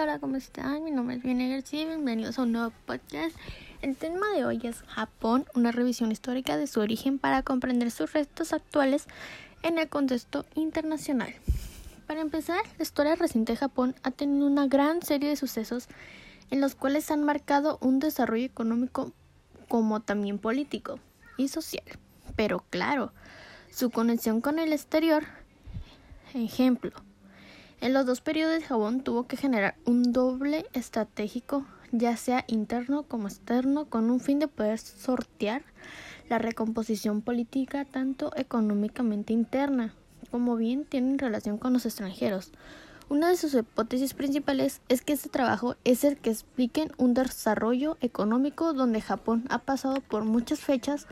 Hola, ¿cómo están? Mi nombre es Viene García y bienvenidos a un nuevo podcast. El tema de hoy es Japón, una revisión histórica de su origen para comprender sus restos actuales en el contexto internacional. Para empezar, la historia reciente de Japón ha tenido una gran serie de sucesos en los cuales han marcado un desarrollo económico como también político y social. Pero claro, su conexión con el exterior, ejemplo, en los dos periodos Japón tuvo que generar un doble estratégico, ya sea interno como externo, con un fin de poder sortear la recomposición política tanto económicamente interna como bien tienen relación con los extranjeros. Una de sus hipótesis principales es que este trabajo es el que explique un desarrollo económico donde Japón ha pasado por muchas fechas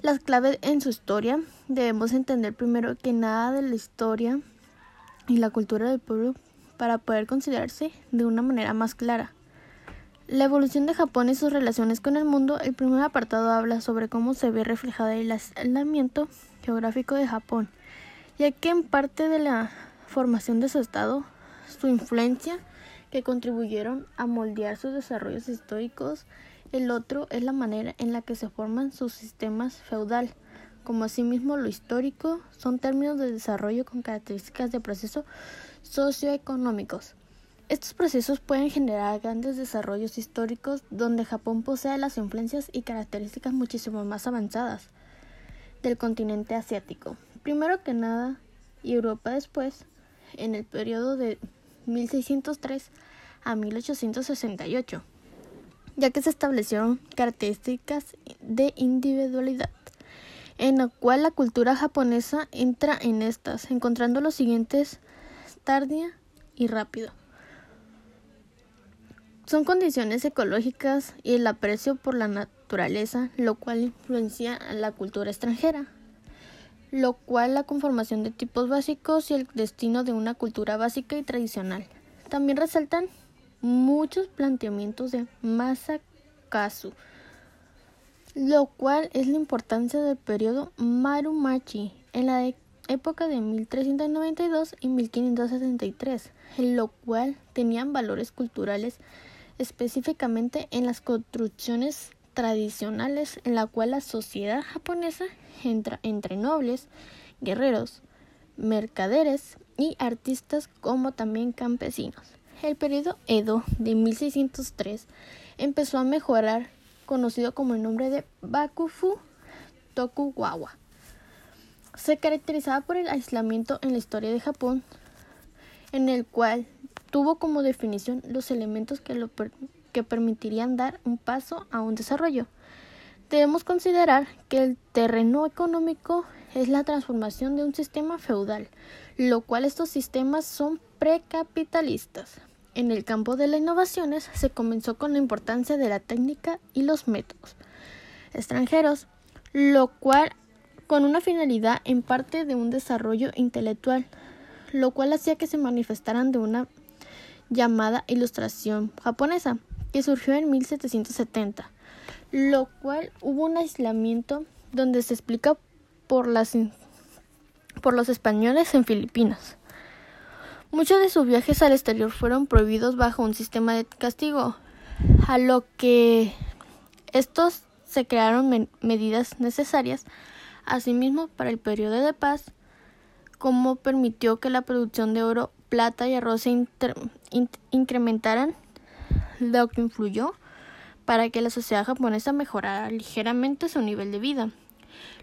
las claves en su historia. Debemos entender primero que nada de la historia y la cultura del pueblo para poder considerarse de una manera más clara. La evolución de Japón y sus relaciones con el mundo, el primer apartado habla sobre cómo se ve reflejada el aislamiento geográfico de Japón, ya que en parte de la formación de su estado, su influencia que contribuyeron a moldear sus desarrollos históricos, el otro es la manera en la que se forman sus sistemas feudal, como asimismo lo histórico, son términos de desarrollo con características de procesos socioeconómicos. Estos procesos pueden generar grandes desarrollos históricos donde Japón posee las influencias y características muchísimo más avanzadas del continente asiático. Primero que nada, y Europa después, en el periodo de 1603 a 1868, ya que se establecieron características de individualidad en la cual la cultura japonesa entra en estas, encontrando los siguientes tardia y rápido. Son condiciones ecológicas y el aprecio por la naturaleza, lo cual influencia a la cultura extranjera, lo cual la conformación de tipos básicos y el destino de una cultura básica y tradicional. También resaltan muchos planteamientos de Masakazu, lo cual es la importancia del periodo Marumachi en la época de 1392 y 1573, en lo cual tenían valores culturales específicamente en las construcciones tradicionales en la cual la sociedad japonesa entra entre nobles, guerreros, mercaderes y artistas como también campesinos. El periodo Edo de 1603 empezó a mejorar conocido como el nombre de Bakufu Tokugawa. Se caracterizaba por el aislamiento en la historia de Japón, en el cual tuvo como definición los elementos que, lo que permitirían dar un paso a un desarrollo. Debemos considerar que el terreno económico es la transformación de un sistema feudal, lo cual estos sistemas son precapitalistas. En el campo de las innovaciones se comenzó con la importancia de la técnica y los métodos extranjeros, lo cual con una finalidad en parte de un desarrollo intelectual, lo cual hacía que se manifestaran de una llamada ilustración japonesa, que surgió en 1770, lo cual hubo un aislamiento donde se explica por, las, por los españoles en Filipinas. Muchos de sus viajes al exterior fueron prohibidos bajo un sistema de castigo, a lo que estos se crearon medidas necesarias, asimismo para el periodo de paz, como permitió que la producción de oro, plata y arroz se incrementaran, lo que influyó para que la sociedad japonesa mejorara ligeramente su nivel de vida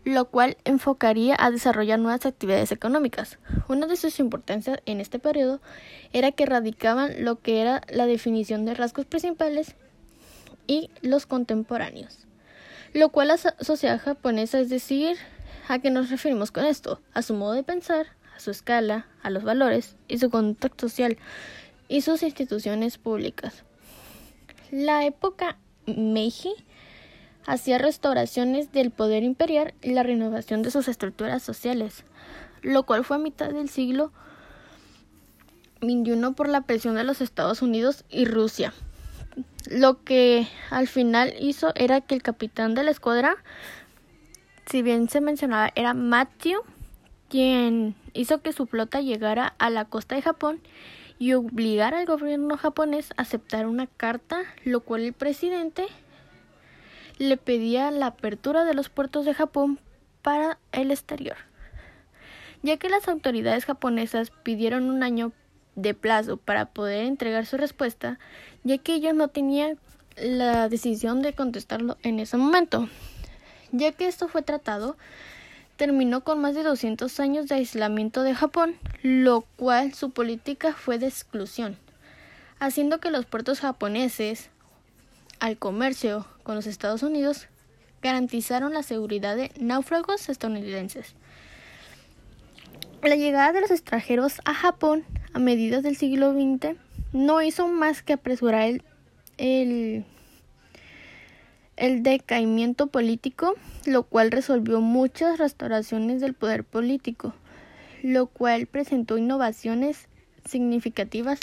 lo cual enfocaría a desarrollar nuevas actividades económicas. Una de sus importancias en este periodo era que radicaban lo que era la definición de rasgos principales y los contemporáneos, lo cual la sociedad japonesa, es decir, ¿a qué nos referimos con esto? A su modo de pensar, a su escala, a los valores y su contacto social y sus instituciones públicas. La época Meiji hacía restauraciones del poder imperial y la renovación de sus estructuras sociales, lo cual fue a mitad del siglo XXI por la presión de los Estados Unidos y Rusia. Lo que al final hizo era que el capitán de la escuadra, si bien se mencionaba, era Matthew, quien hizo que su flota llegara a la costa de Japón y obligar al gobierno japonés a aceptar una carta, lo cual el presidente le pedía la apertura de los puertos de Japón para el exterior, ya que las autoridades japonesas pidieron un año de plazo para poder entregar su respuesta, ya que ellos no tenían la decisión de contestarlo en ese momento. Ya que esto fue tratado, terminó con más de 200 años de aislamiento de Japón, lo cual su política fue de exclusión, haciendo que los puertos japoneses, al comercio con los Estados Unidos, garantizaron la seguridad de náufragos estadounidenses. La llegada de los extranjeros a Japón a mediados del siglo XX no hizo más que apresurar el, el, el decaimiento político, lo cual resolvió muchas restauraciones del poder político, lo cual presentó innovaciones significativas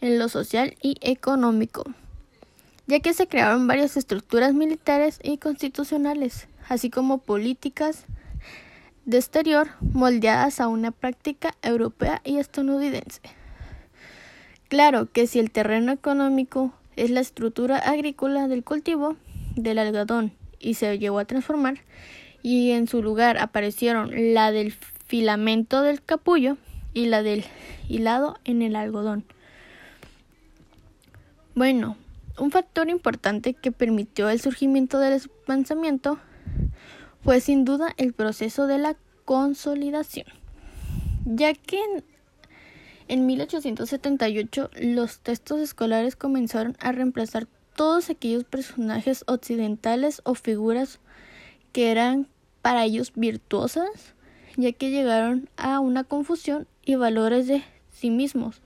en lo social y económico, ya que se crearon varias estructuras militares y constitucionales, así como políticas de exterior moldeadas a una práctica europea y estadounidense. Claro que si el terreno económico es la estructura agrícola del cultivo del algodón y se llegó a transformar y en su lugar aparecieron la del filamento del capullo y la del hilado en el algodón. Bueno, un factor importante que permitió el surgimiento del pensamiento fue sin duda el proceso de la consolidación, ya que en, en 1878 los textos escolares comenzaron a reemplazar todos aquellos personajes occidentales o figuras que eran para ellos virtuosas, ya que llegaron a una confusión y valores de sí mismos.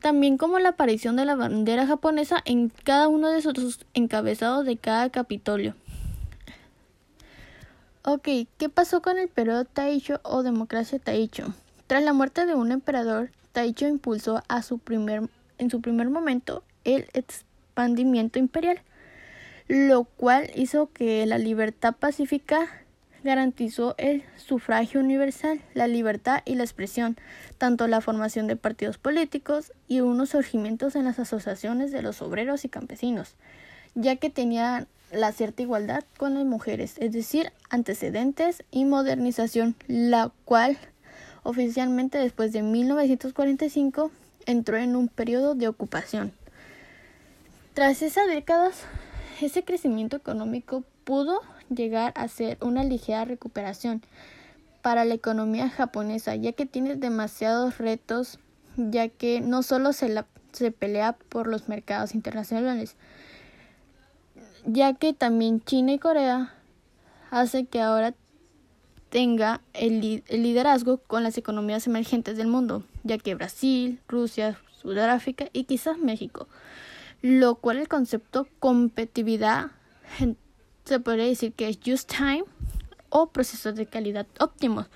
También como la aparición de la bandera japonesa en cada uno de sus encabezados de cada capitolio. Ok, ¿qué pasó con el periodo Taisho o democracia Taisho? Tras la muerte de un emperador, Taisho impulsó a su primer, en su primer momento el expandimiento imperial, lo cual hizo que la libertad pacífica garantizó el sufragio universal, la libertad y la expresión, tanto la formación de partidos políticos y unos surgimientos en las asociaciones de los obreros y campesinos, ya que tenían la cierta igualdad con las mujeres, es decir, antecedentes y modernización, la cual oficialmente después de 1945 entró en un periodo de ocupación. Tras esas décadas, ese crecimiento económico pudo llegar a ser una ligera recuperación para la economía japonesa, ya que tiene demasiados retos, ya que no solo se, la, se pelea por los mercados internacionales, ya que también China y Corea hace que ahora tenga el, liderazgo con las economías emergentes del mundo, ya que Brasil, Rusia, Sudáfrica y quizás México, lo cual el concepto competitividad se podría decir que es just time o procesos de calidad óptimos,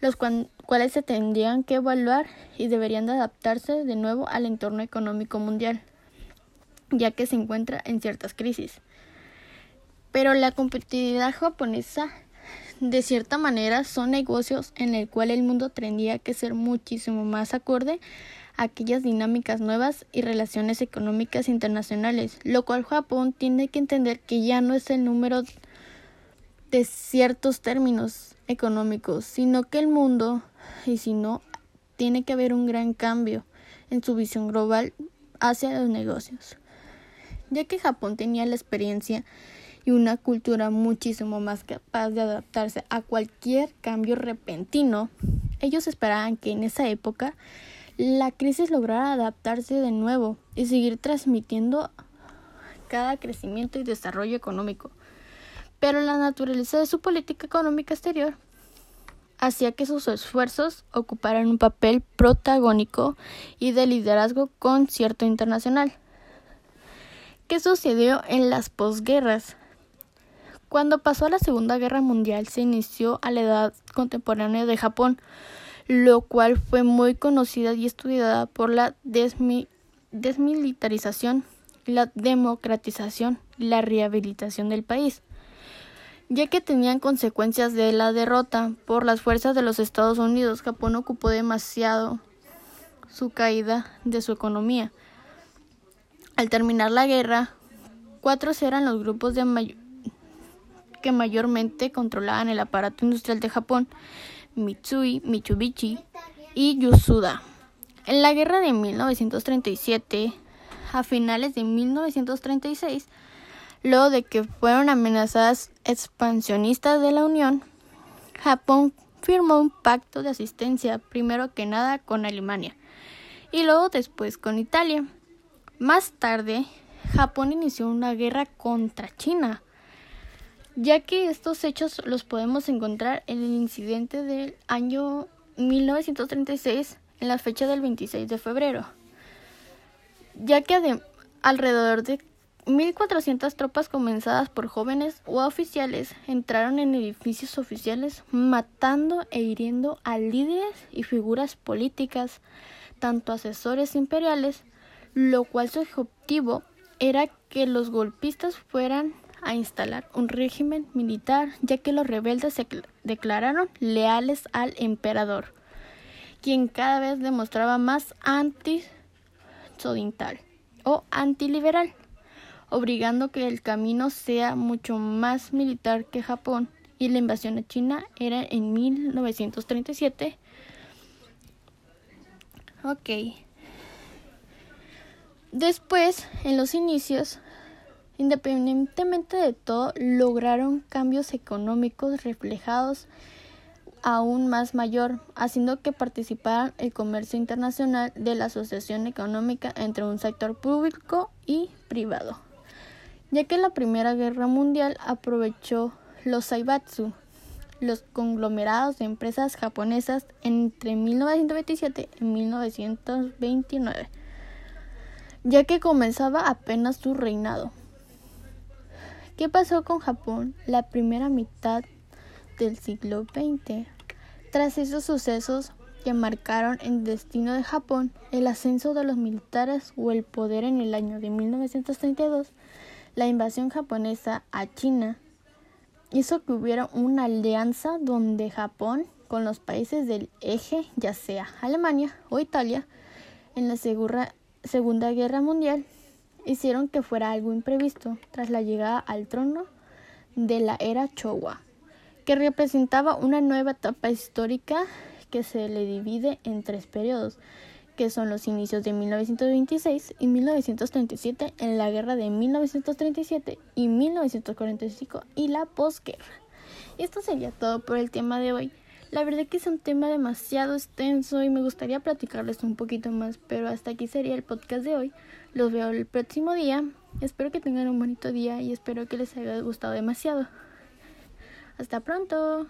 los cuales se tendrían que evaluar y deberían de adaptarse de nuevo al entorno económico mundial, ya que se encuentra en ciertas crisis. Pero la competitividad japonesa, de cierta manera, son negocios en el cual el mundo tendría que ser muchísimo más acorde aquellas dinámicas nuevas y relaciones económicas internacionales, lo cual Japón tiene que entender que ya no es el número de ciertos términos económicos, sino que el mundo, y si no, tiene que haber un gran cambio en su visión global hacia los negocios. Ya que Japón tenía la experiencia y una cultura muchísimo más capaz de adaptarse a cualquier cambio repentino, ellos esperaban que en esa época la crisis lograra adaptarse de nuevo y seguir transmitiendo cada crecimiento y desarrollo económico. Pero la naturaleza de su política económica exterior hacía que sus esfuerzos ocuparan un papel protagónico y de liderazgo con cierto internacional. ¿Qué sucedió en las posguerras? Cuando pasó la Segunda Guerra Mundial se inició a la edad contemporánea de Japón, lo cual fue muy conocida y estudiada por la desmilitarización, la democratización y la rehabilitación del país, ya que tenían consecuencias de la derrota por las fuerzas de los Estados Unidos. Japón ocupó demasiado su caída de su economía. Al terminar la guerra, cuatro eran los grupos de que mayormente controlaban el aparato industrial de Japón, Mitsui, Mitsubishi y Yusuda. En la guerra de 1937, a finales de 1936, luego de que fueron amenazadas expansionistas de la Unión, Japón firmó un pacto de asistencia, primero que nada con Alemania y luego después con Italia. Más tarde, Japón inició una guerra contra China, ya que estos hechos los podemos encontrar en el incidente del año 1936 en la fecha del 26 de febrero, ya que alrededor de 1.400 tropas comenzadas por jóvenes u oficiales entraron en edificios oficiales matando e hiriendo a líderes y figuras políticas, tanto asesores imperiales, lo cual su objetivo era que los golpistas fueran a instalar un régimen militar, ya que los rebeldes se declararon leales al emperador, quien cada vez demostraba más anti-sodintal o antiliberal obligando que el camino sea mucho más militar que Japón y la invasión a China era en 1937. Ok. Después, en los inicios, independientemente de todo, lograron cambios económicos reflejados aún más mayor, haciendo que participaran el comercio internacional de la asociación económica entre un sector público y privado ya que la Primera Guerra Mundial aprovechó los Saibatsu, los conglomerados de empresas japonesas entre 1927 y 1929, ya que comenzaba apenas su reinado. ¿Qué pasó con Japón la primera mitad del siglo XX? Tras esos sucesos que marcaron el destino de Japón, el ascenso de los militares o el poder en el año de 1932, la invasión japonesa a China hizo que hubiera una alianza donde Japón con los países del eje, ya sea Alemania o Italia, en la Segunda Guerra Mundial, hicieron que fuera algo imprevisto tras la llegada al trono de la era Showa, que representaba una nueva etapa histórica que se le divide en tres periodos, que son los inicios de 1926 y 1937 en la guerra de 1937 y 1945 y la posguerra. Esto sería todo por el tema de hoy. La verdad que es un tema demasiado extenso y me gustaría platicarles un poquito más, pero hasta aquí sería el podcast de hoy. Los veo el próximo día. Espero que tengan un bonito día y espero que les haya gustado demasiado. Hasta pronto.